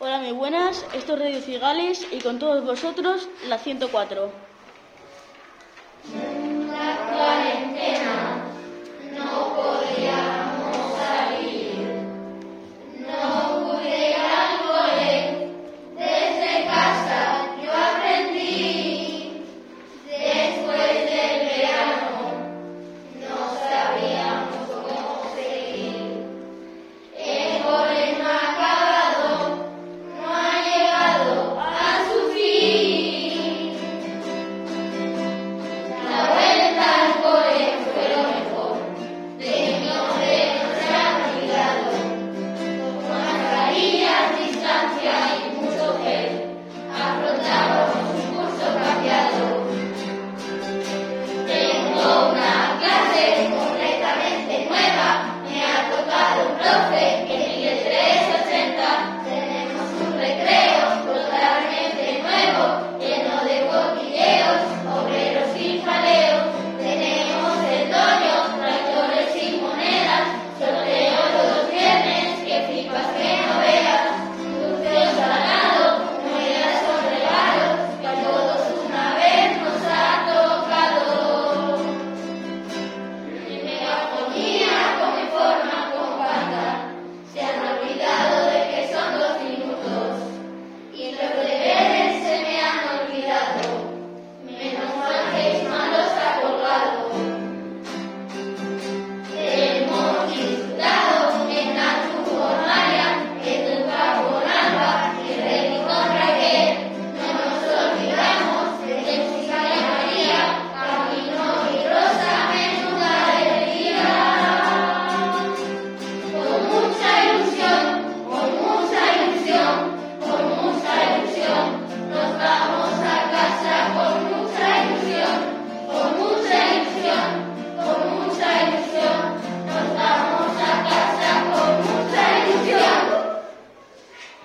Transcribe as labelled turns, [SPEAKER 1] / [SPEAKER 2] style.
[SPEAKER 1] Hola, muy buenas. Esto es Radio Cigales y con todos vosotros la 104.